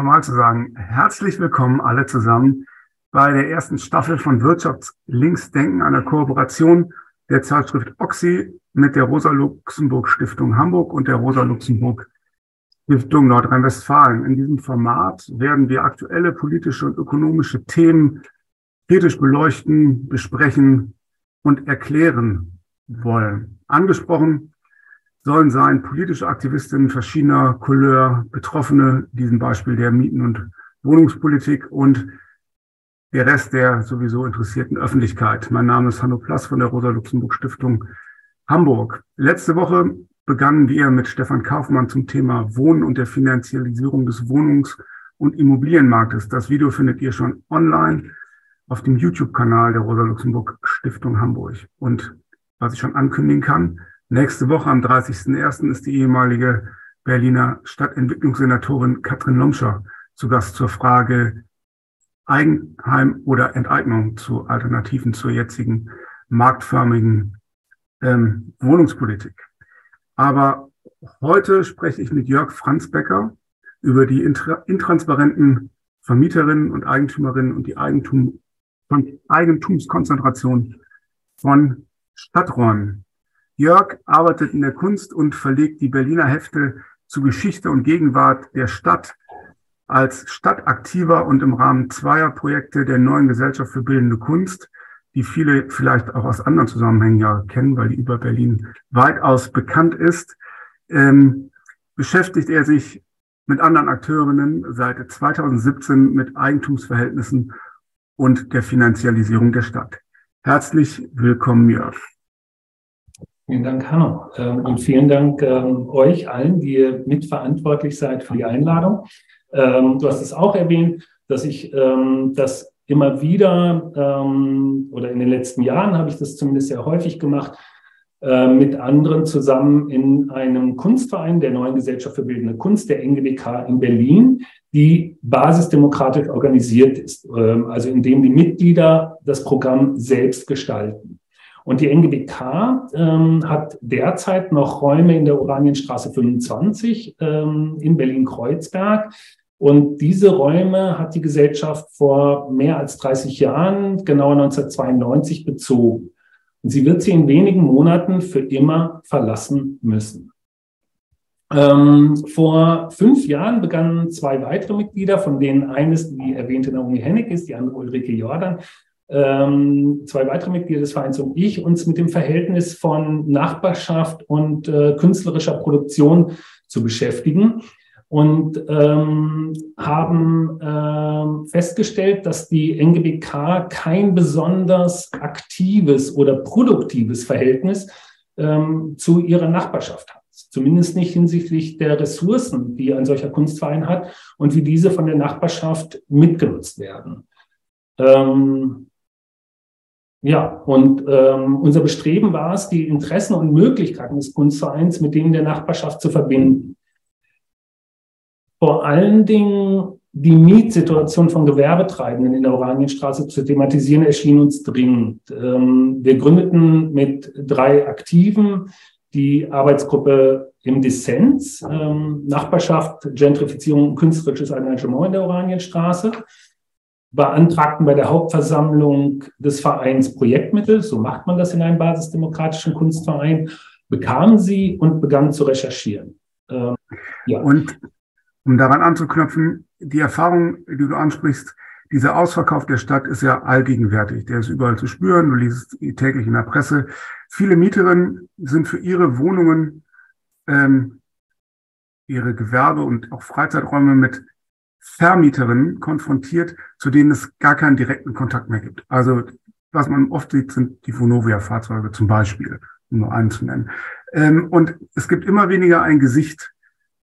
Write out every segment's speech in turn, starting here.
Mal zu sagen, herzlich willkommen alle zusammen bei der ersten Staffel von Wirtschaftslinksdenken, einer Kooperation der Zeitschrift Oxy mit der Rosa-Luxemburg-Stiftung Hamburg und der Rosa-Luxemburg-Stiftung Nordrhein-Westfalen. In diesem Format werden wir aktuelle politische und ökonomische Themen kritisch beleuchten, besprechen und erklären wollen. Angesprochen sollen sein politische Aktivistinnen verschiedener Couleur, Betroffene, diesem Beispiel der Mieten- und Wohnungspolitik und der Rest der sowieso interessierten Öffentlichkeit. Mein Name ist Hanno Plass von der Rosa-Luxemburg-Stiftung Hamburg. Letzte Woche begannen wir mit Stefan Kaufmann zum Thema Wohnen und der Finanzialisierung des Wohnungs- und Immobilienmarktes. Das Video findet ihr schon online auf dem YouTube-Kanal der Rosa-Luxemburg-Stiftung Hamburg. Und was ich schon ankündigen kann, Nächste Woche am 30.01. ist die ehemalige Berliner Stadtentwicklungssenatorin Katrin Lomscher zu Gast zur Frage Eigenheim oder Enteignung zu Alternativen zur jetzigen marktförmigen ähm, Wohnungspolitik. Aber heute spreche ich mit Jörg Franzbecker über die intransparenten Vermieterinnen und Eigentümerinnen und die Eigentum, Eigentumskonzentration von Stadträumen. Jörg arbeitet in der Kunst und verlegt die Berliner Hefte zu Geschichte und Gegenwart der Stadt als Stadtaktiver und im Rahmen zweier Projekte der neuen Gesellschaft für bildende Kunst, die viele vielleicht auch aus anderen Zusammenhängen ja kennen, weil die über Berlin weitaus bekannt ist, ähm, beschäftigt er sich mit anderen Akteurinnen seit 2017 mit Eigentumsverhältnissen und der Finanzialisierung der Stadt. Herzlich willkommen, Jörg. Vielen Dank, Hanno. Ähm, und vielen Dank ähm, euch allen, die ihr mitverantwortlich seid für die Einladung. Ähm, du hast es auch erwähnt, dass ich das immer wieder oder in den letzten Jahren habe ich das zumindest sehr häufig gemacht, äh, mit anderen zusammen in einem Kunstverein der Neuen Gesellschaft für Bildende Kunst, der NGBK in Berlin, die basisdemokratisch organisiert ist, also indem die Mitglieder das Programm selbst gestalten. Und die NGBK ähm, hat derzeit noch Räume in der Oranienstraße 25 ähm, in Berlin-Kreuzberg. Und diese Räume hat die Gesellschaft vor mehr als 30 Jahren, genauer 1992, bezogen. Und sie wird sie in wenigen Monaten für immer verlassen müssen. Ähm, vor fünf Jahren begannen zwei weitere Mitglieder, von denen eines die erwähnte Naomi Hennig ist, die andere Ulrike Jordan, ähm, zwei weitere Mitglieder des Vereins und ich uns mit dem Verhältnis von Nachbarschaft und äh, künstlerischer Produktion zu beschäftigen und ähm, haben ähm, festgestellt, dass die NGBK kein besonders aktives oder produktives Verhältnis ähm, zu ihrer Nachbarschaft hat. Zumindest nicht hinsichtlich der Ressourcen, die ein solcher Kunstverein hat und wie diese von der Nachbarschaft mitgenutzt werden. Ähm, ja, und ähm, unser Bestreben war es, die Interessen und Möglichkeiten des Kunstvereins mit denen der Nachbarschaft zu verbinden. Vor allen Dingen die Mietsituation von Gewerbetreibenden in der Oranienstraße zu thematisieren, erschien uns dringend. Ähm, wir gründeten mit drei Aktiven die Arbeitsgruppe im Dissens, ähm, Nachbarschaft, Gentrifizierung und künstlerisches Engagement in der Oranienstraße beantragten bei der Hauptversammlung des Vereins Projektmittel, so macht man das in einem basisdemokratischen Kunstverein, bekamen sie und begannen zu recherchieren. Ähm, ja. Und um daran anzuknüpfen, die Erfahrung, die du ansprichst, dieser Ausverkauf der Stadt ist ja allgegenwärtig. Der ist überall zu spüren. Du liest täglich in der Presse. Viele Mieterinnen sind für ihre Wohnungen, ähm, ihre Gewerbe und auch Freizeiträume mit Vermieterinnen konfrontiert, zu denen es gar keinen direkten Kontakt mehr gibt. Also was man oft sieht, sind die Vonovia-Fahrzeuge zum Beispiel, um nur einen zu nennen. Ähm, und es gibt immer weniger ein Gesicht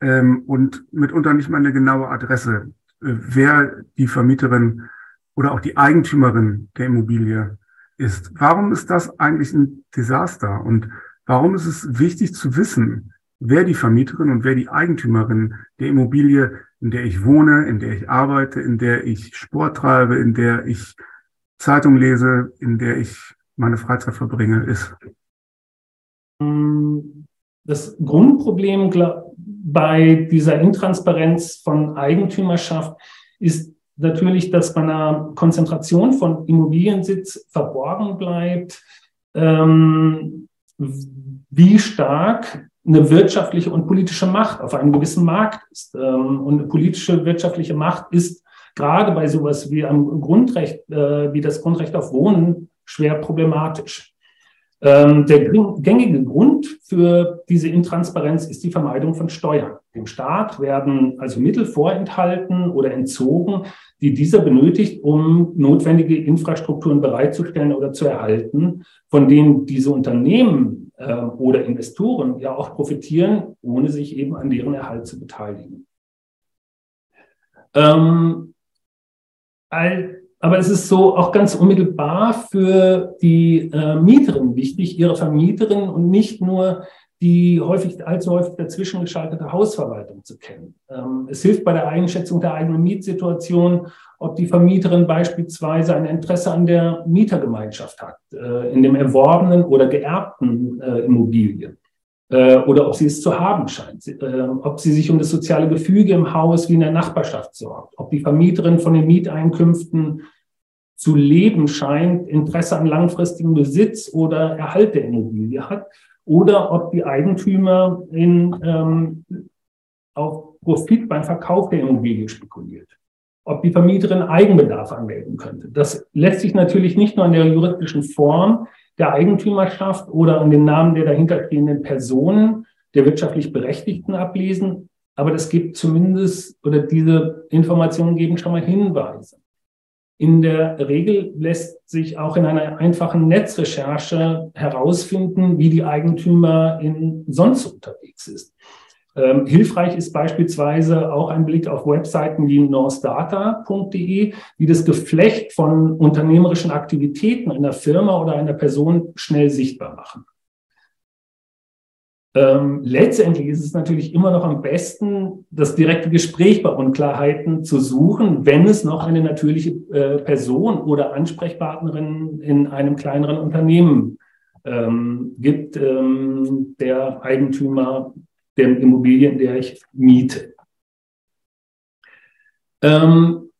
ähm, und mitunter nicht mal eine genaue Adresse, äh, wer die Vermieterin oder auch die Eigentümerin der Immobilie ist. Warum ist das eigentlich ein Desaster? Und warum ist es wichtig zu wissen, wer die Vermieterin und wer die Eigentümerin der Immobilie in der ich wohne, in der ich arbeite, in der ich Sport treibe, in der ich Zeitung lese, in der ich meine Freizeit verbringe, ist? Das Grundproblem, bei dieser Intransparenz von Eigentümerschaft ist natürlich, dass bei einer Konzentration von Immobiliensitz verborgen bleibt, ähm, wie stark eine wirtschaftliche und politische Macht auf einem gewissen Markt ist. Ähm, und politische, wirtschaftliche Macht ist gerade bei sowas wie am Grundrecht, äh, wie das Grundrecht auf Wohnen, schwer problematisch. Ähm, der gängige Grund für diese Intransparenz ist die Vermeidung von Steuern. Dem Staat werden also Mittel vorenthalten oder entzogen, die dieser benötigt, um notwendige Infrastrukturen bereitzustellen oder zu erhalten, von denen diese Unternehmen äh, oder Investoren ja auch profitieren, ohne sich eben an deren Erhalt zu beteiligen. Ähm, all, aber es ist so auch ganz unmittelbar für die äh, Mieterin wichtig, ihre Vermieterin und nicht nur die häufig, allzu häufig dazwischen geschaltete Hausverwaltung zu kennen. Ähm, es hilft bei der Einschätzung der eigenen Mietsituation, ob die Vermieterin beispielsweise ein Interesse an der Mietergemeinschaft hat, äh, in dem erworbenen oder geerbten äh, Immobilien äh, oder ob sie es zu haben scheint, äh, ob sie sich um das soziale Gefüge im Haus wie in der Nachbarschaft sorgt, ob die Vermieterin von den Mieteinkünften zu leben scheint, Interesse an langfristigem Besitz oder Erhalt der Immobilie hat, oder ob die Eigentümer in, ähm, auf Profit beim Verkauf der Immobilie spekuliert. Ob die Vermieterin Eigenbedarf anmelden könnte. Das lässt sich natürlich nicht nur an der juristischen Form der Eigentümerschaft oder an den Namen der dahinterstehenden Personen der wirtschaftlich Berechtigten ablesen, aber das gibt zumindest, oder diese Informationen geben schon mal Hinweise. In der Regel lässt sich auch in einer einfachen Netzrecherche herausfinden, wie die Eigentümerin sonst unterwegs ist. Ähm, hilfreich ist beispielsweise auch ein Blick auf Webseiten wie northdata.de, die das Geflecht von unternehmerischen Aktivitäten einer Firma oder einer Person schnell sichtbar machen. Ähm, letztendlich ist es natürlich immer noch am besten, das direkte Gespräch bei Unklarheiten zu suchen, wenn es noch eine natürliche äh, Person oder Ansprechpartnerin in einem kleineren Unternehmen ähm, gibt, ähm, der Eigentümer der Immobilie, in der ich miete. Ähm,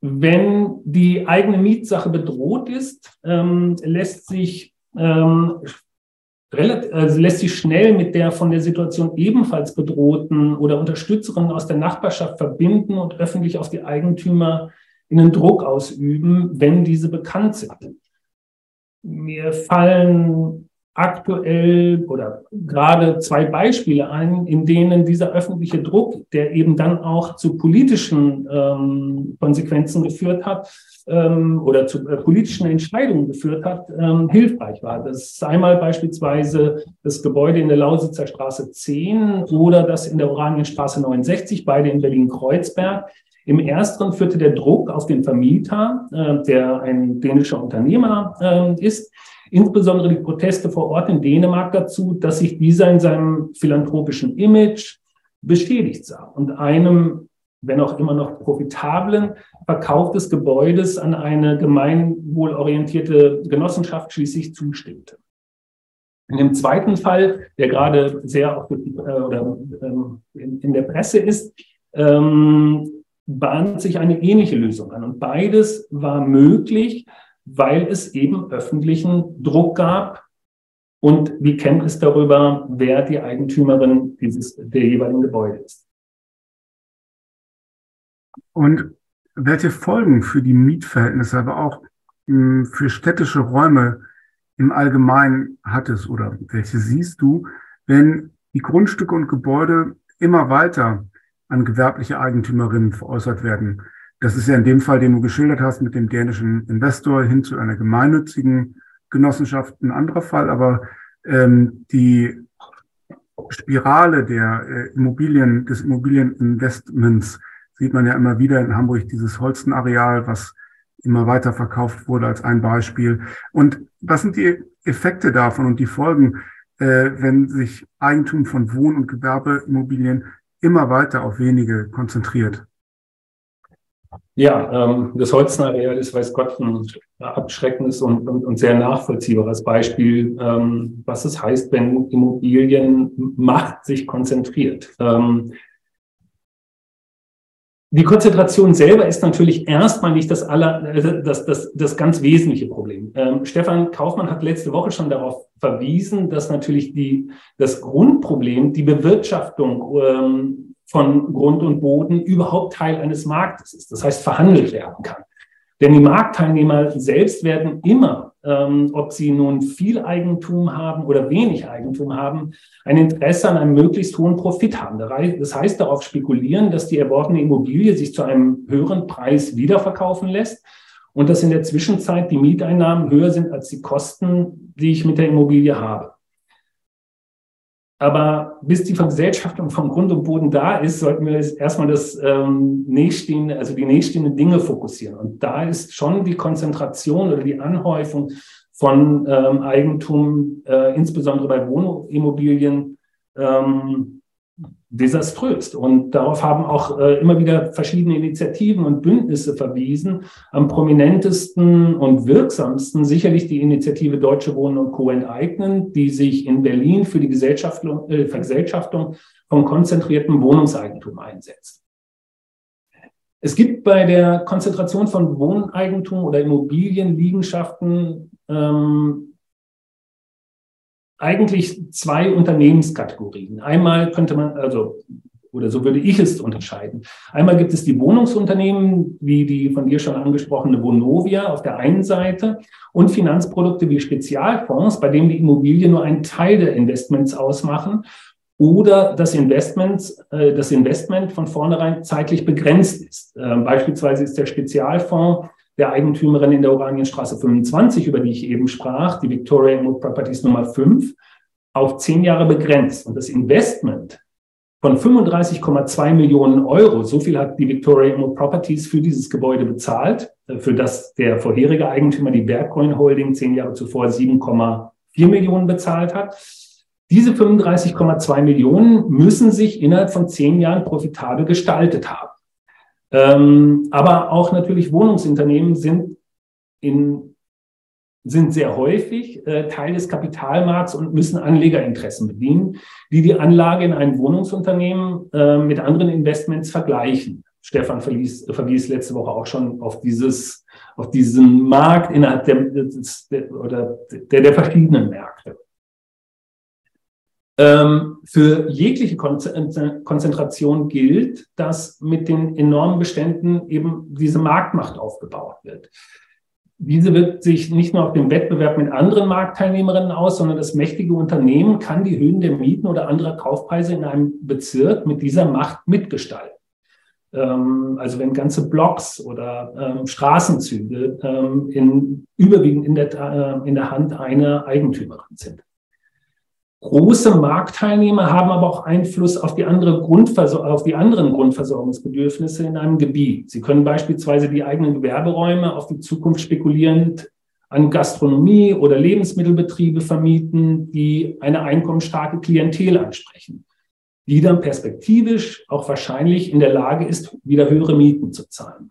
wenn die eigene Mietsache bedroht ist, ähm, lässt sich ähm, relativ, also lässt sich schnell mit der von der Situation ebenfalls bedrohten oder Unterstützerin aus der Nachbarschaft verbinden und öffentlich auf die Eigentümer in einen Druck ausüben, wenn diese bekannt sind. Mir fallen aktuell oder gerade zwei Beispiele ein, in denen dieser öffentliche Druck, der eben dann auch zu politischen ähm, Konsequenzen geführt hat ähm, oder zu äh, politischen Entscheidungen geführt hat, ähm, hilfreich war. Das ist einmal beispielsweise das Gebäude in der Lausitzer Straße 10 oder das in der Oranienstraße 69, beide in Berlin-Kreuzberg. Im ersteren führte der Druck auf den Vermieter, äh, der ein dänischer Unternehmer äh, ist, insbesondere die Proteste vor Ort in Dänemark dazu, dass sich dieser in seinem philanthropischen Image beschädigt sah und einem, wenn auch immer noch profitablen, Verkauf des Gebäudes an eine gemeinwohlorientierte Genossenschaft schließlich zustimmte. In dem zweiten Fall, der gerade sehr auch äh, ähm, in, in, der Presse ist, ähm, bahnt sich eine ähnliche Lösung an. Und beides war möglich, weil es eben öffentlichen Druck gab und die Kenntnis darüber, wer die Eigentümerin dieses, der jeweiligen Gebäude ist. Und welche Folgen für die Mietverhältnisse, aber auch hm, für städtische Räume im Allgemeinen hat es oder welche siehst du, wenn die Grundstücke und Gebäude immer weiter an gewerbliche Eigentümerinnen veräußert werden? Das ist ja in dem Fall, den du geschildert hast, mit dem dänischen Investor hin zu einer gemeinnützigen Genossenschaft ein anderer Fall, aber ähm, die Spirale der äh, Immobilien, des Immobilieninvestments sieht man ja immer wieder in Hamburg, dieses Holstenareal, was immer weiter verkauft wurde als ein Beispiel. Und was sind die Effekte davon und die Folgen, äh, wenn sich Eigentum von Wohn- und Gewerbeimmobilien immer weiter auf wenige konzentriert? Ja, ähm, das Holznareal ist, weiß Gott, ein abschreckendes und, und, und sehr nachvollziehbares Beispiel, ähm, was es heißt, wenn Immobilienmacht sich konzentriert. Ähm, die Konzentration selber ist natürlich erstmal nicht das aller, äh, das, das, das ganz wesentliche Problem. Ähm, Stefan Kaufmann hat letzte Woche schon darauf verwiesen, dass natürlich die, das Grundproblem, die Bewirtschaftung ähm, von Grund und Boden überhaupt Teil eines Marktes ist. Das heißt, verhandelt werden kann. Denn die Marktteilnehmer selbst werden immer, ähm, ob sie nun viel Eigentum haben oder wenig Eigentum haben, ein Interesse an einem möglichst hohen Profit haben. Das heißt, darauf spekulieren, dass die erworbene Immobilie sich zu einem höheren Preis wiederverkaufen lässt und dass in der Zwischenzeit die Mieteinnahmen höher sind als die Kosten, die ich mit der Immobilie habe. Aber bis die Vergesellschaftung vom Grund und Boden da ist, sollten wir erstmal das ähm, nächststehende, also die nächststehenden Dinge fokussieren. Und da ist schon die Konzentration oder die Anhäufung von ähm, Eigentum, äh, insbesondere bei Wohnimmobilien, ähm, desaströs. Und darauf haben auch äh, immer wieder verschiedene Initiativen und Bündnisse verwiesen. Am prominentesten und wirksamsten sicherlich die Initiative Deutsche Wohnen und Co. enteignen, die sich in Berlin für die Gesellschaftung, äh, Vergesellschaftung von konzentriertem Wohnungseigentum einsetzt. Es gibt bei der Konzentration von Wohneigentum oder Immobilienliegenschaften ähm, eigentlich zwei Unternehmenskategorien. Einmal könnte man, also, oder so würde ich es unterscheiden. Einmal gibt es die Wohnungsunternehmen, wie die von dir schon angesprochene Vonovia auf der einen Seite und Finanzprodukte wie Spezialfonds, bei denen die Immobilien nur einen Teil der Investments ausmachen oder das Investment, äh, das Investment von vornherein zeitlich begrenzt ist. Ähm, beispielsweise ist der Spezialfonds der Eigentümerin in der Oranienstraße 25, über die ich eben sprach, die Victoria Mood Properties Nummer 5, auf zehn Jahre begrenzt. Und das Investment von 35,2 Millionen Euro, so viel hat die Victoria Mood Properties für dieses Gebäude bezahlt, äh, für das der vorherige Eigentümer, die Bergcoin Holding, zehn Jahre zuvor 7,4 Millionen bezahlt hat. Diese 35,2 Millionen müssen sich innerhalb von zehn Jahren profitabel gestaltet haben. Ähm, aber auch natürlich Wohnungsunternehmen sind in sind sehr häufig äh, Teil des Kapitalmarkts und müssen Anlegerinteressen bedienen, die die Anlage in ein Wohnungsunternehmen äh, mit anderen Investments vergleichen. Stefan verwies, verwies letzte Woche auch schon auf dieses, auf diesen Markt innerhalb der, des, der, oder der, der verschiedenen Märkte. Ähm, für jegliche Konzentration gilt, dass mit den enormen Beständen eben diese Marktmacht aufgebaut wird. Diese wirkt sich nicht nur auf den Wettbewerb mit anderen Marktteilnehmerinnen aus, sondern das mächtige Unternehmen kann die Höhen der Mieten oder anderer Kaufpreise in einem Bezirk mit dieser Macht mitgestalten. Ähm, also wenn ganze Blocks oder ähm, Straßenzüge in, überwiegend in der, äh, in der Hand einer Eigentümerin sind. Große Marktteilnehmer haben aber auch Einfluss auf die, andere auf die anderen Grundversorgungsbedürfnisse in einem Gebiet. Sie können beispielsweise die eigenen Gewerberäume auf die Zukunft spekulierend an Gastronomie oder Lebensmittelbetriebe vermieten, die eine einkommensstarke Klientel ansprechen, die dann perspektivisch auch wahrscheinlich in der Lage ist, wieder höhere Mieten zu zahlen.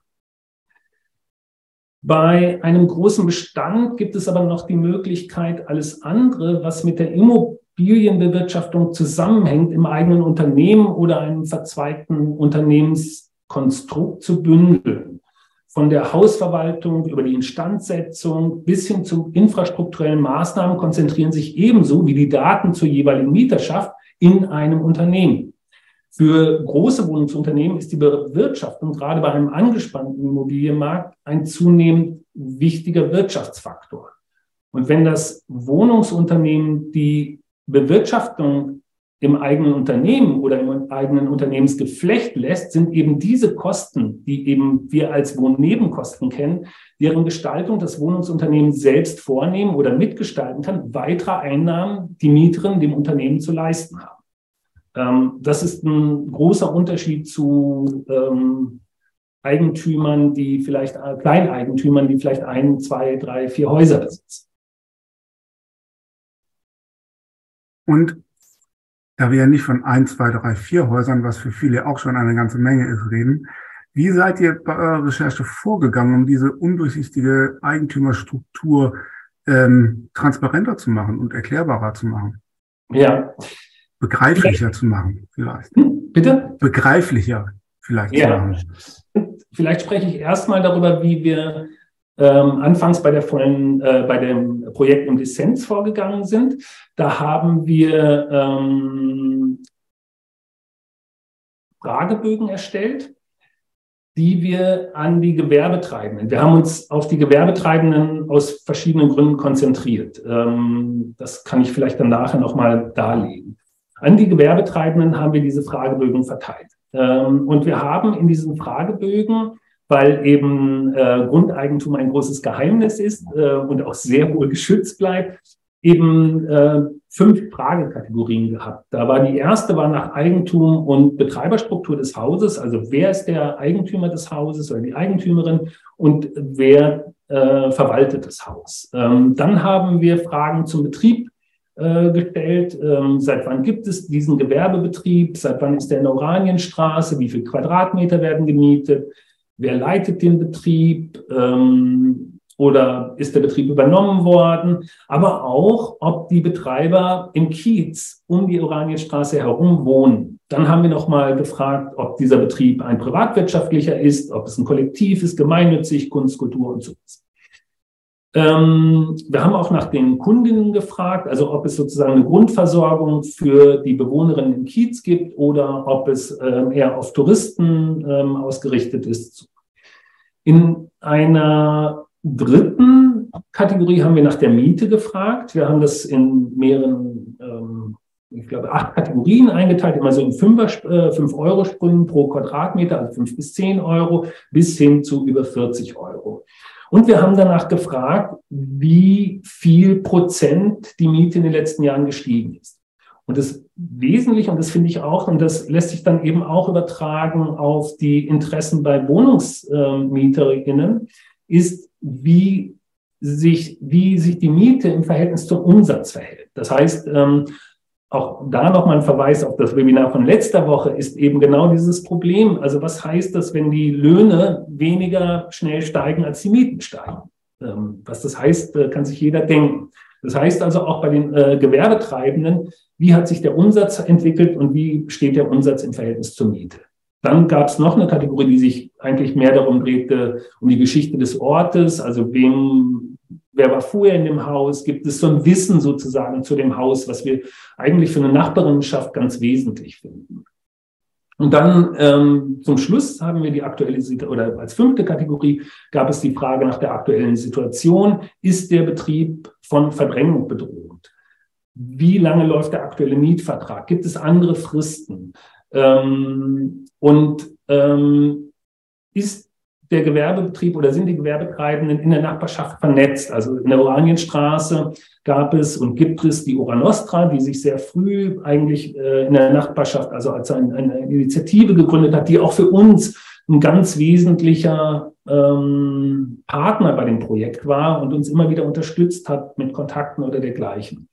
Bei einem großen Bestand gibt es aber noch die Möglichkeit, alles andere, was mit der Immobilie Immobilienbewirtschaftung zusammenhängt, im eigenen Unternehmen oder einem verzweigten Unternehmenskonstrukt zu bündeln. Von der Hausverwaltung über die Instandsetzung bis hin zu infrastrukturellen Maßnahmen konzentrieren sich ebenso wie die Daten zur jeweiligen Mieterschaft in einem Unternehmen. Für große Wohnungsunternehmen ist die Bewirtschaftung gerade bei einem angespannten Immobilienmarkt ein zunehmend wichtiger Wirtschaftsfaktor. Und wenn das Wohnungsunternehmen die Bewirtschaftung im eigenen Unternehmen oder im eigenen Unternehmensgeflecht lässt, sind eben diese Kosten, die eben wir als Wohnnebenkosten kennen, deren Gestaltung das Wohnungsunternehmen selbst vornehmen oder mitgestalten kann, weitere Einnahmen, die Mieterin dem Unternehmen zu leisten haben. Ähm, das ist ein großer Unterschied zu ähm, Eigentümern, die vielleicht, Kleineigentümern, die vielleicht ein, zwei, drei, vier Häuser besitzen. Und da wir ja nicht von ein, zwei, drei, vier Häusern, was für viele auch schon eine ganze Menge ist, reden, Wie seid ihr bei eurer Recherche vorgegangen, um diese undurchsichtige Eigentümerstruktur ähm, transparenter zu machen und erklärbarer zu machen? Ja. Begreiflicher zu machen, vielleicht. Hm, bitte? Begreiflicher vielleicht ja. zu machen. Vielleicht spreche ich erstmal darüber, wie wir ähm, anfangs bei der vollen, äh, bei dem Projekt im Dissens vorgegangen sind. Da haben wir ähm, Fragebögen erstellt, die wir an die Gewerbetreibenden. Wir haben uns auf die Gewerbetreibenden aus verschiedenen Gründen konzentriert. Ähm, das kann ich vielleicht dann nachher nochmal darlegen. An die Gewerbetreibenden haben wir diese Fragebögen verteilt. Ähm, und wir haben in diesen Fragebögen weil eben äh, Grundeigentum ein großes Geheimnis ist äh, und auch sehr wohl geschützt bleibt, eben äh, fünf Fragekategorien gehabt. Da war die erste war nach Eigentum und Betreiberstruktur des Hauses, also wer ist der Eigentümer des Hauses oder die Eigentümerin und wer äh, verwaltet das Haus. Ähm, dann haben wir Fragen zum Betrieb äh, gestellt. Ähm, seit wann gibt es diesen Gewerbebetrieb? Seit wann ist der in der Oranienstraße? Wie viele Quadratmeter werden gemietet? Wer leitet den Betrieb? Ähm, oder ist der Betrieb übernommen worden? Aber auch, ob die Betreiber im Kiez um die Oranienstraße herum wohnen. Dann haben wir nochmal gefragt, ob dieser Betrieb ein privatwirtschaftlicher ist, ob es ein Kollektiv ist, gemeinnützig, Kunst, Kultur und so. Ähm, wir haben auch nach den Kundinnen gefragt, also ob es sozusagen eine Grundversorgung für die Bewohnerinnen im Kiez gibt oder ob es ähm, eher auf Touristen ähm, ausgerichtet ist. In einer dritten Kategorie haben wir nach der Miete gefragt. Wir haben das in mehreren, ähm, ich glaube, acht Kategorien eingeteilt, immer so in 5-Euro-Sprüngen äh, pro Quadratmeter, also 5 bis 10 Euro, bis hin zu über 40 Euro. Und wir haben danach gefragt, wie viel Prozent die Miete in den letzten Jahren gestiegen ist. Und das Wesentliche, und das finde ich auch, und das lässt sich dann eben auch übertragen auf die Interessen bei Wohnungsmieterinnen, ist, wie sich, wie sich die Miete im Verhältnis zum Umsatz verhält. Das heißt, ähm, auch da nochmal ein Verweis auf das Webinar von letzter Woche ist eben genau dieses Problem. Also was heißt das, wenn die Löhne weniger schnell steigen, als die Mieten steigen? Ähm, was das heißt, äh, kann sich jeder denken. Das heißt also auch bei den äh, Gewerbetreibenden, wie hat sich der Umsatz entwickelt und wie steht der Umsatz im Verhältnis zur Miete? Dann gab es noch eine Kategorie, die sich eigentlich mehr darum drehte, um die Geschichte des Ortes, also wem wer war vorher in dem Haus, gibt es so ein Wissen sozusagen zu dem Haus, was wir eigentlich für eine Nachbarinnenschaft ganz wesentlich finden. Und dann ähm, zum Schluss haben wir die aktuelle oder als fünfte Kategorie gab es die Frage nach der aktuellen Situation. Ist der Betrieb von Verdrängung bedroht? Wie lange läuft der aktuelle Mietvertrag? Gibt es andere Fristen? Ähm, und ähm, ist der Gewerbebetrieb oder sind die Gewerbetreibenden in der Nachbarschaft vernetzt. Also in der Oranienstraße gab es und gibt es die Oranostra, die sich sehr früh eigentlich äh, in der Nachbarschaft, also als ein, eine Initiative gegründet hat, die auch für uns ein ganz wesentlicher ähm, Partner bei dem Projekt war und uns immer wieder unterstützt hat mit Kontakten oder dergleichen.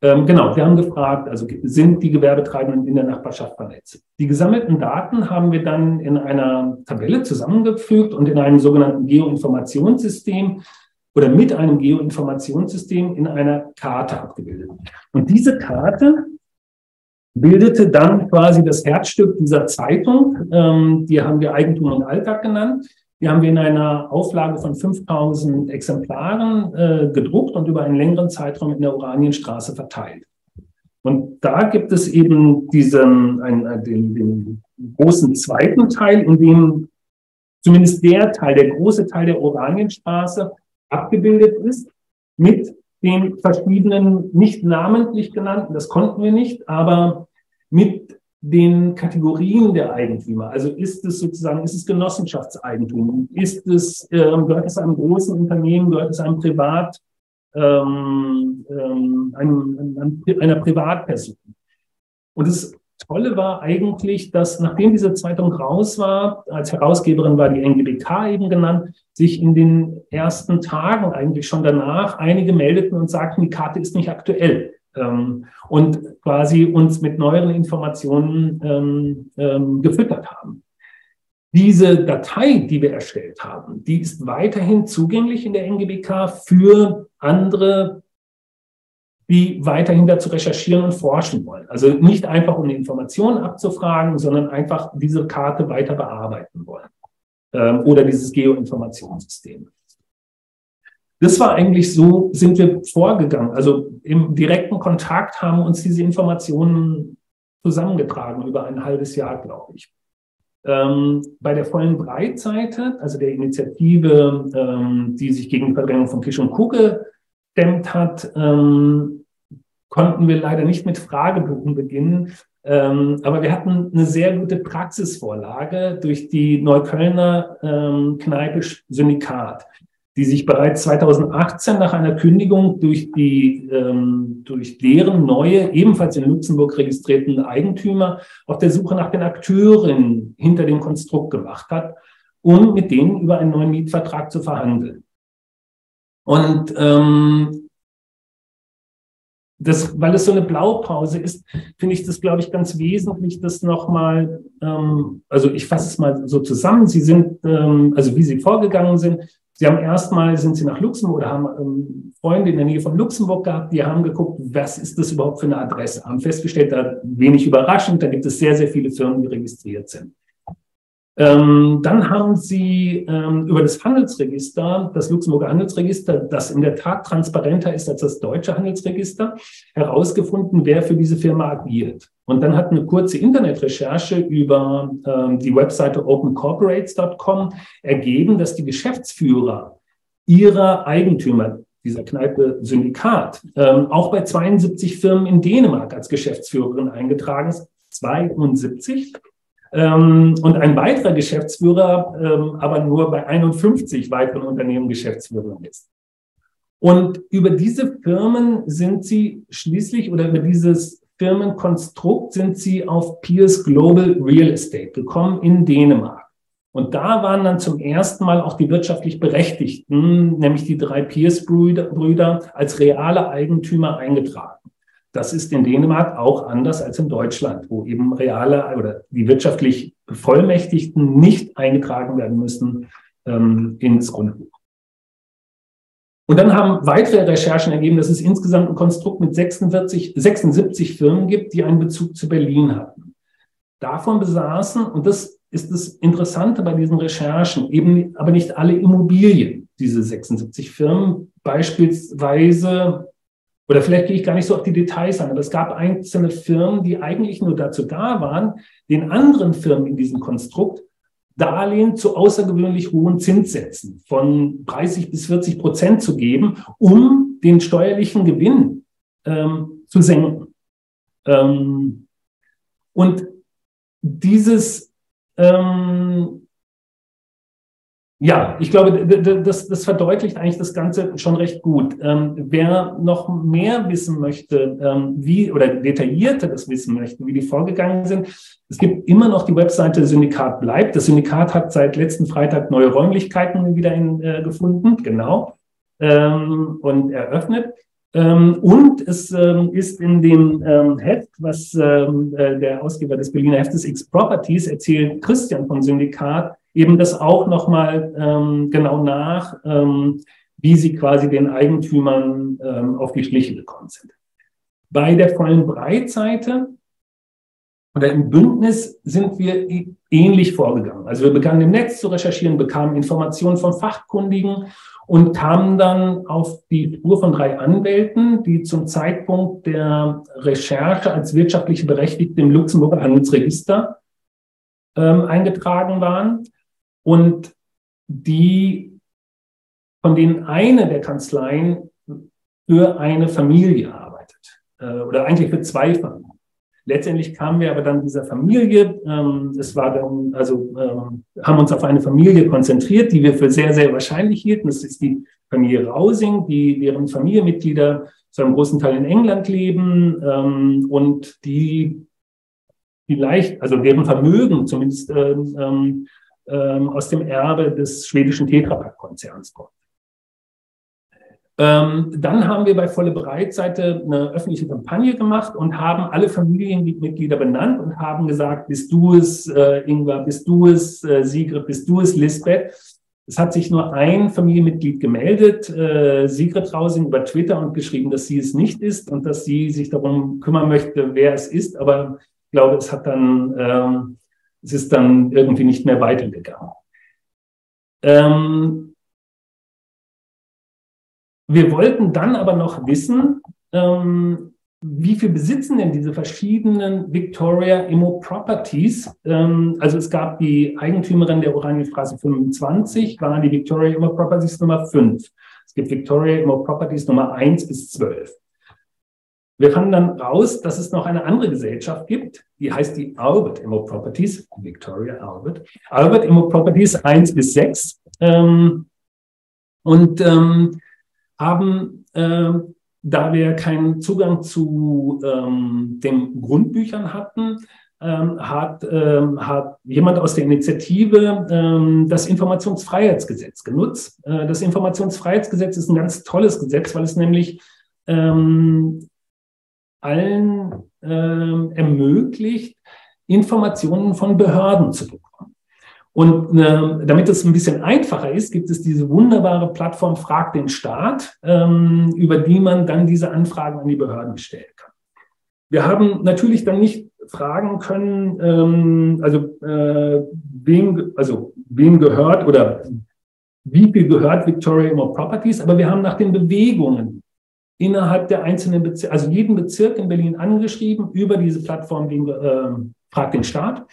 Ähm, genau, wir haben gefragt, also sind die Gewerbetreibenden in der Nachbarschaft vernetzt? Die gesammelten Daten haben wir dann in einer Tabelle zusammengefügt und in einem sogenannten Geoinformationssystem oder mit einem Geoinformationssystem in einer Karte abgebildet. Und diese Karte bildete dann quasi das Herzstück dieser Zeitung. Ähm, die haben wir Eigentum und Alltag genannt. Die haben wir in einer Auflage von 5000 Exemplaren äh, gedruckt und über einen längeren Zeitraum in der Oranienstraße verteilt. Und da gibt es eben diesen, einen, äh, den, den großen zweiten Teil, in dem zumindest der Teil, der große Teil der Oranienstraße abgebildet ist mit den verschiedenen, nicht namentlich genannten, das konnten wir nicht, aber mit den Kategorien der Eigentümer. Also ist es sozusagen, ist es Genossenschaftseigentum? Ist es, äh, gehört es einem großen Unternehmen? Gehört es einem Privat, ähm, ähm, einem, einer Privatperson? Und das Tolle war eigentlich, dass nachdem diese Zeitung raus war, als Herausgeberin war die NGBK eben genannt, sich in den ersten Tagen eigentlich schon danach einige meldeten und sagten, die Karte ist nicht aktuell ähm, und quasi uns mit neueren Informationen ähm, ähm, gefüttert haben. Diese Datei, die wir erstellt haben, die ist weiterhin zugänglich in der NGBK für andere, die weiterhin dazu recherchieren und forschen wollen. Also nicht einfach um Informationen abzufragen, sondern einfach diese Karte weiter bearbeiten wollen ähm, oder dieses Geoinformationssystem. Das war eigentlich so, sind wir vorgegangen. Also im direkten Kontakt haben uns diese Informationen zusammengetragen über ein halbes Jahr, glaube ich. Ähm, bei der vollen Breitseite, also der Initiative, ähm, die sich gegen die Verdrängung von Kisch und Kuh gestemmt hat, ähm, konnten wir leider nicht mit Fragebogen beginnen. Ähm, aber wir hatten eine sehr gute Praxisvorlage durch die Neuköllner ähm, Kneipe Syndikat die sich bereits 2018 nach einer Kündigung durch die ähm, durch deren neue ebenfalls in Luxemburg registrierten Eigentümer auf der Suche nach den Akteuren hinter dem Konstrukt gemacht hat, um mit denen über einen neuen Mietvertrag zu verhandeln. Und ähm, das, weil es so eine Blaupause ist, finde ich das, glaube ich, ganz wesentlich, das nochmal, ähm, also ich fasse es mal so zusammen. Sie sind, ähm, also wie Sie vorgegangen sind, Sie haben erstmal, sind Sie nach Luxemburg oder haben ähm, Freunde in der Nähe von Luxemburg gehabt, die haben geguckt, was ist das überhaupt für eine Adresse, haben festgestellt, da wenig überraschend, da gibt es sehr, sehr viele Firmen, die registriert sind. Ähm, dann haben sie ähm, über das Handelsregister, das Luxemburger Handelsregister, das in der Tat transparenter ist als das deutsche Handelsregister, herausgefunden, wer für diese Firma agiert. Und dann hat eine kurze Internetrecherche über ähm, die Webseite opencorporates.com ergeben, dass die Geschäftsführer ihrer Eigentümer, dieser Kneipe Syndikat, ähm, auch bei 72 Firmen in Dänemark als Geschäftsführerin eingetragen ist. 72 ähm, und ein weiterer Geschäftsführer ähm, aber nur bei 51 weiteren Unternehmen Geschäftsführer ist. Und über diese Firmen sind sie schließlich oder über dieses Firmenkonstrukt sind sie auf Pierce Global Real Estate gekommen in Dänemark. Und da waren dann zum ersten Mal auch die wirtschaftlich Berechtigten, nämlich die drei Pierce-Brüder, als reale Eigentümer eingetragen. Das ist in Dänemark auch anders als in Deutschland, wo eben reale oder die wirtschaftlich Bevollmächtigten nicht eingetragen werden müssen ähm, ins Grundbuch. Und dann haben weitere Recherchen ergeben, dass es insgesamt ein Konstrukt mit 46, 76 Firmen gibt, die einen Bezug zu Berlin hatten. Davon besaßen, und das ist das Interessante bei diesen Recherchen, eben aber nicht alle Immobilien, diese 76 Firmen, beispielsweise oder vielleicht gehe ich gar nicht so auf die Details an, aber es gab einzelne Firmen, die eigentlich nur dazu da waren, den anderen Firmen in diesem Konstrukt Darlehen zu außergewöhnlich hohen Zinssätzen von 30 bis 40 Prozent zu geben, um den steuerlichen Gewinn ähm, zu senken. Ähm, und dieses ähm, ja, ich glaube, das, das verdeutlicht eigentlich das Ganze schon recht gut. Ähm, wer noch mehr wissen möchte, ähm, wie oder detaillierter das wissen möchte, wie die vorgegangen sind, es gibt immer noch die Webseite Syndikat bleibt. Das Syndikat hat seit letzten Freitag neue Räumlichkeiten wieder in, äh, gefunden, genau, ähm, und eröffnet. Ähm, und es ähm, ist in dem ähm, Heft, was äh, der Ausgeber des Berliner Heftes X Properties erzählt, Christian vom Syndikat, eben das auch nochmal ähm, genau nach, ähm, wie sie quasi den Eigentümern ähm, auf die Schliche gekommen sind. Bei der vollen Breitseite oder im Bündnis sind wir ähnlich vorgegangen. Also wir begannen im Netz zu recherchieren, bekamen Informationen von Fachkundigen und kamen dann auf die Spur von drei Anwälten, die zum Zeitpunkt der Recherche als wirtschaftliche Berechtigte im Luxemburger Handelsregister ähm, eingetragen waren und die, von denen eine der Kanzleien für eine Familie arbeitet äh, oder eigentlich für zwei Familien. Letztendlich kamen wir aber dann dieser Familie, ähm, es war dann, also ähm, haben uns auf eine Familie konzentriert, die wir für sehr, sehr wahrscheinlich hielten. Das ist die Familie Rausing, die, deren Familienmitglieder zu einem großen Teil in England leben ähm, und die vielleicht, also deren Vermögen zumindest ähm, ähm aus dem Erbe des schwedischen Tetrapack-Konzerns kommt. Ähm, dann haben wir bei Volle Breitseite eine öffentliche Kampagne gemacht und haben alle Familienmitglieder benannt und haben gesagt, bist du es, äh, Ingwer, bist du es, äh, Sigrid, bist du es, Lisbeth. Es hat sich nur ein Familienmitglied gemeldet, äh, Sigrid Rausing, über Twitter und geschrieben, dass sie es nicht ist und dass sie sich darum kümmern möchte, wer es ist. Aber ich glaube, es hat dann, ähm, es ist dann irgendwie nicht mehr weitergegangen. Ähm, wir wollten dann aber noch wissen, ähm, wie viel besitzen denn diese verschiedenen Victoria Immo Properties? Ähm, also es gab die Eigentümerin der Oranienstraße 25, waren die Victoria Immo Properties Nummer 5. Es gibt Victoria Immo Properties Nummer 1 bis 12. Wir fanden dann raus, dass es noch eine andere Gesellschaft gibt, die heißt die Albert Immo Properties, Victoria Albert. Albert Immo Properties 1 bis 6. Ähm, und ähm, haben, äh, da wir keinen Zugang zu ähm, den Grundbüchern hatten, ähm, hat, ähm, hat jemand aus der Initiative ähm, das Informationsfreiheitsgesetz genutzt. Äh, das Informationsfreiheitsgesetz ist ein ganz tolles Gesetz, weil es nämlich ähm, allen ähm, ermöglicht, Informationen von Behörden zu bekommen. Und äh, damit es ein bisschen einfacher ist, gibt es diese wunderbare Plattform Frag den Staat, ähm, über die man dann diese Anfragen an die Behörden stellen kann. Wir haben natürlich dann nicht fragen können, ähm, also äh, wem, also wem gehört oder wie viel gehört Victoria Immo Properties, aber wir haben nach den Bewegungen innerhalb der einzelnen Bezirke, also jeden Bezirk in Berlin angeschrieben über diese Plattform wem, äh, Frag den Staat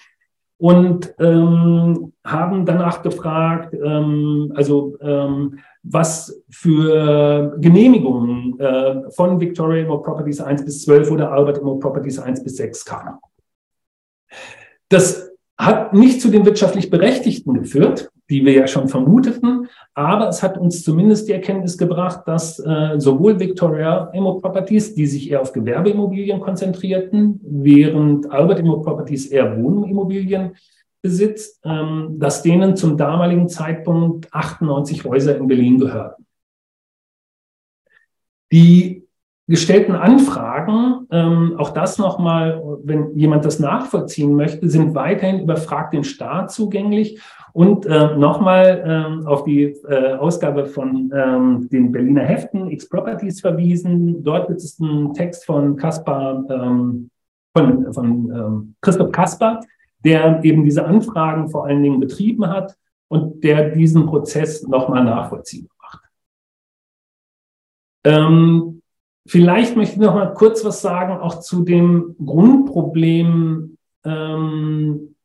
und ähm, haben danach gefragt, ähm, also ähm, was für Genehmigungen äh, von Victoria Immo Properties 1 bis 12 oder Albert Immo Properties 1 bis 6 kamen. Das hat nicht zu den wirtschaftlich Berechtigten geführt, die wir ja schon vermuteten, aber es hat uns zumindest die Erkenntnis gebracht, dass äh, sowohl Victoria Immo Properties, die sich eher auf Gewerbeimmobilien konzentrierten, während Albert Immo Properties eher Wohnimmobilien besitzt, ähm, dass denen zum damaligen Zeitpunkt 98 Häuser in Berlin gehörten. Die gestellten Anfragen, ähm, auch das nochmal, wenn jemand das nachvollziehen möchte, sind weiterhin über Frag den Staat zugänglich. Und äh, nochmal ähm, auf die äh, Ausgabe von ähm, den Berliner Heften X Properties verwiesen. Dort gibt es einen Text von Kaspar, ähm, von, von ähm, Christoph Kaspar, der eben diese Anfragen vor allen Dingen betrieben hat und der diesen Prozess nochmal nachvollziehen macht. Ähm, Vielleicht möchte ich noch mal kurz was sagen, auch zu dem Grundproblem ähm,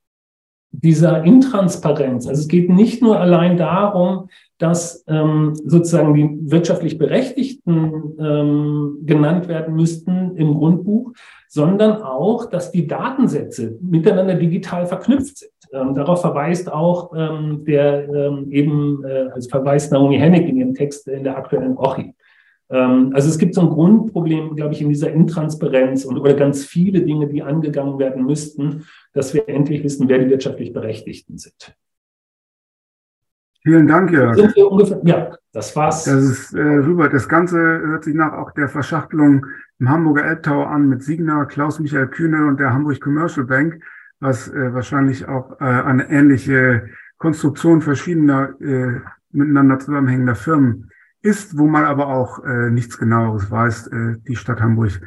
dieser Intransparenz. Also es geht nicht nur allein darum, dass ähm, sozusagen die wirtschaftlich Berechtigten ähm, genannt werden müssten im Grundbuch, sondern auch, dass die Datensätze miteinander digital verknüpft sind. Ähm, darauf verweist auch ähm, der ähm, eben, äh, also verweist Naomi Hennig in ihrem Text in der aktuellen OCHI. Ähm, also es gibt so ein Grundproblem, glaube ich, in dieser Intransparenz und oder ganz viele Dinge, die angegangen werden müssten, dass wir endlich wissen, wer die wirtschaftlich Berechtigten sind. Vielen Dank, Jörg. Sind wir ungefähr, ja, das war's. Das ist äh, super. Das Ganze hört sich nach auch der Verschachtelung im Hamburger Elbtower an mit Signer, Klaus-Michael Kühne und der Hamburg Commercial Bank, was äh, wahrscheinlich auch äh, eine ähnliche Konstruktion verschiedener äh, miteinander zusammenhängender Firmen ist, wo man aber auch äh, nichts genaueres weiß, äh, die Stadt Hamburg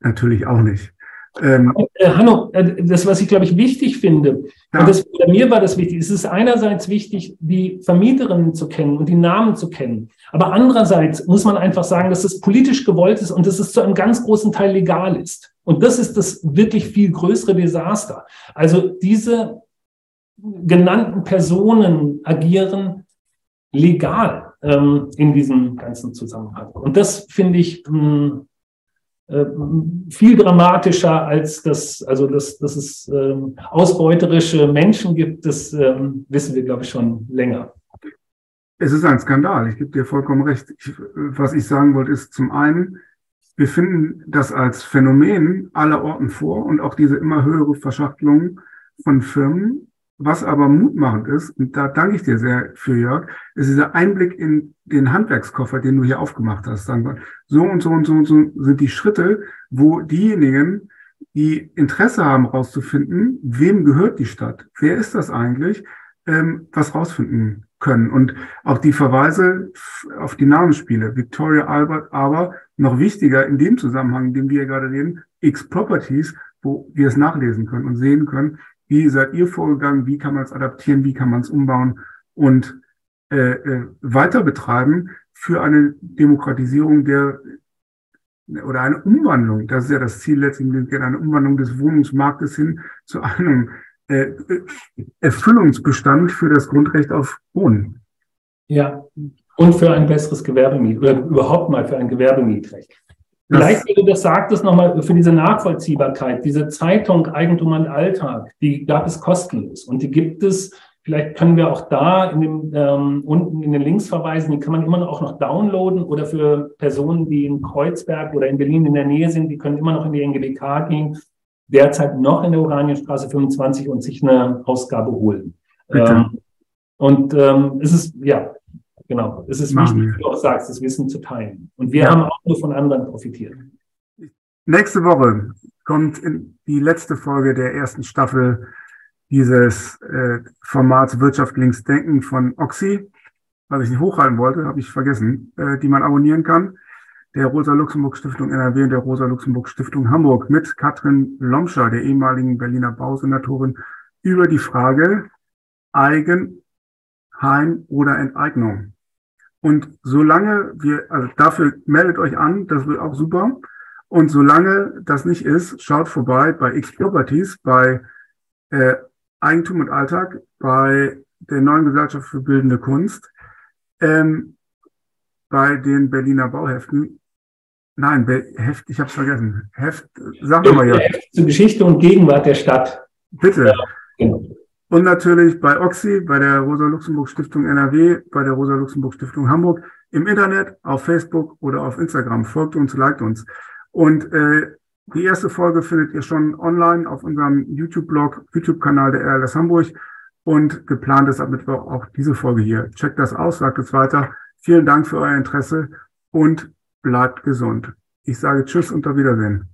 natürlich auch nicht. Ähm, äh, Hanno, äh, das, was ich glaube ich wichtig finde, ja. und das, bei mir war das wichtig, es ist einerseits wichtig, die Vermieterinnen zu kennen und die Namen zu kennen. Aber andererseits muss man einfach sagen, dass es politisch gewollt ist und dass es zu einem ganz großen Teil legal ist. Und das ist das wirklich viel größere Desaster. Also diese genannten Personen agieren legal ähm, in diesem ganzen Zusammenhang. Und das finde ich mh, hm, äh, viel dramatischer als das, also dass, dass es ähm, ausbeuterische Menschen gibt, das ähm, wissen wir, glaube ich, schon länger. Es ist ein Skandal, ich gebe dir vollkommen recht. Ich, was ich sagen wollte, ist zum einen, wir finden das als Phänomen aller Orten vor und auch diese immer höhere Verschachtelung von Firmen was aber mutmachend ist, und da danke ich dir sehr für, Jörg, ist dieser Einblick in den Handwerkskoffer, den du hier aufgemacht hast. So und so und so und so sind die Schritte, wo diejenigen, die Interesse haben, rauszufinden, wem gehört die Stadt? Wer ist das eigentlich? Ähm, was rausfinden können. Und auch die Verweise auf die Namensspiele, Victoria Albert, aber noch wichtiger in dem Zusammenhang, in dem wir gerade reden, X Properties, wo wir es nachlesen können und sehen können, wie seid ihr vorgegangen, wie kann man es adaptieren, wie kann man es umbauen und äh, äh, weiter betreiben für eine Demokratisierung der oder eine Umwandlung, das ist ja das Ziel letztendlich, eine Umwandlung des Wohnungsmarktes hin zu einem äh, Erfüllungsbestand für das Grundrecht auf Wohnen. Ja, und für ein besseres Gewerbemiet oder überhaupt mal für ein Gewerbemietrecht. Vielleicht, wie du das sagtest, nochmal für diese Nachvollziehbarkeit, diese Zeitung Eigentum und Alltag, die gab es kostenlos und die gibt es Vielleicht können wir auch da in dem, ähm, unten in den Links verweisen, die kann man immer noch auch noch downloaden oder für Personen, die in Kreuzberg oder in Berlin in der Nähe sind, die können immer noch in die NGBK gehen, derzeit noch in der Oranienstraße 25 und sich eine Ausgabe holen. Ähm, und ähm, es ist, ja, genau, es ist Machen wichtig, wie du auch sagst, das Wissen zu teilen. Und wir ja. haben auch nur von anderen profitiert. Nächste Woche kommt die letzte Folge der ersten Staffel dieses äh, Formats Wirtschaft links denken von Oxy, was ich nicht hochhalten wollte, habe ich vergessen, äh, die man abonnieren kann. Der Rosa-Luxemburg-Stiftung NRW und der Rosa-Luxemburg-Stiftung Hamburg mit Katrin Lomscher, der ehemaligen Berliner Bausenatorin, über die Frage Eigen, Heim oder Enteignung. Und solange wir, also dafür meldet euch an, das wird auch super. Und solange das nicht ist, schaut vorbei bei X Properties, bei äh, Eigentum und Alltag bei der neuen Gesellschaft für bildende Kunst, ähm, bei den Berliner Bauheften. Nein, Heft, ich habe es vergessen. Heft, sag doch mal ja. Heft zur Geschichte und Gegenwart der Stadt. Bitte. Ja, genau. Und natürlich bei Oxy, bei der Rosa-Luxemburg-Stiftung NRW, bei der Rosa-Luxemburg-Stiftung Hamburg, im Internet, auf Facebook oder auf Instagram. Folgt uns, liked uns. Und äh, die erste Folge findet ihr schon online auf unserem YouTube-Blog, YouTube-Kanal der RLS Hamburg. Und geplant ist ab Mittwoch auch diese Folge hier. Checkt das aus, sagt es weiter. Vielen Dank für euer Interesse und bleibt gesund. Ich sage Tschüss und auf Wiedersehen.